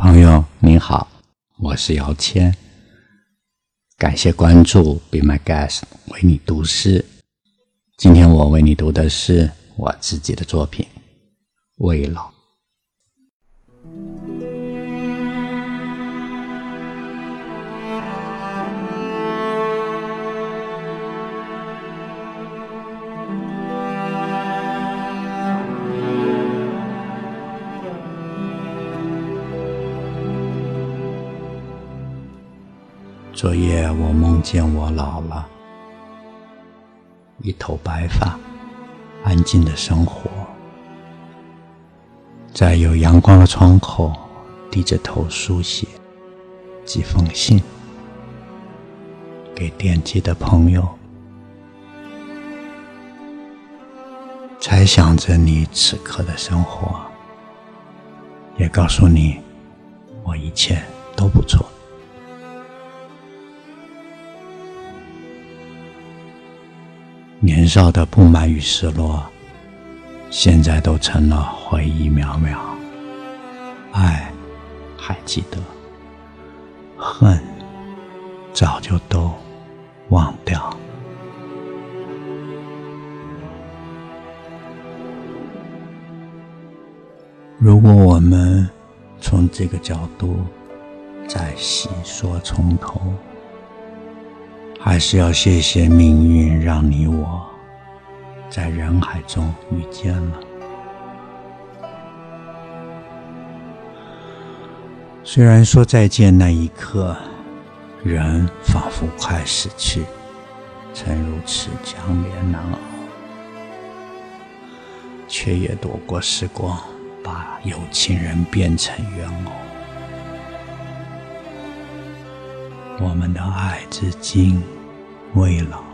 朋友您好，我是姚谦，感谢关注，Be My Guest，为你读诗。今天我为你读的是我自己的作品《未老》。昨夜我梦见我老了，一头白发，安静的生活，在有阳光的窗口，低着头书写。几封信，给惦记的朋友，猜想着你此刻的生活，也告诉你，我一切都不错。年少的不满与失落，现在都成了回忆渺渺。爱还记得，恨早就都忘掉。如果我们从这个角度再细说从头。还是要谢谢命运，让你我在人海中遇见了。虽然说再见那一刻，人仿佛快死去，曾如此强烈难熬，却也躲过时光，把有情人变成怨偶。我们的爱至今未老。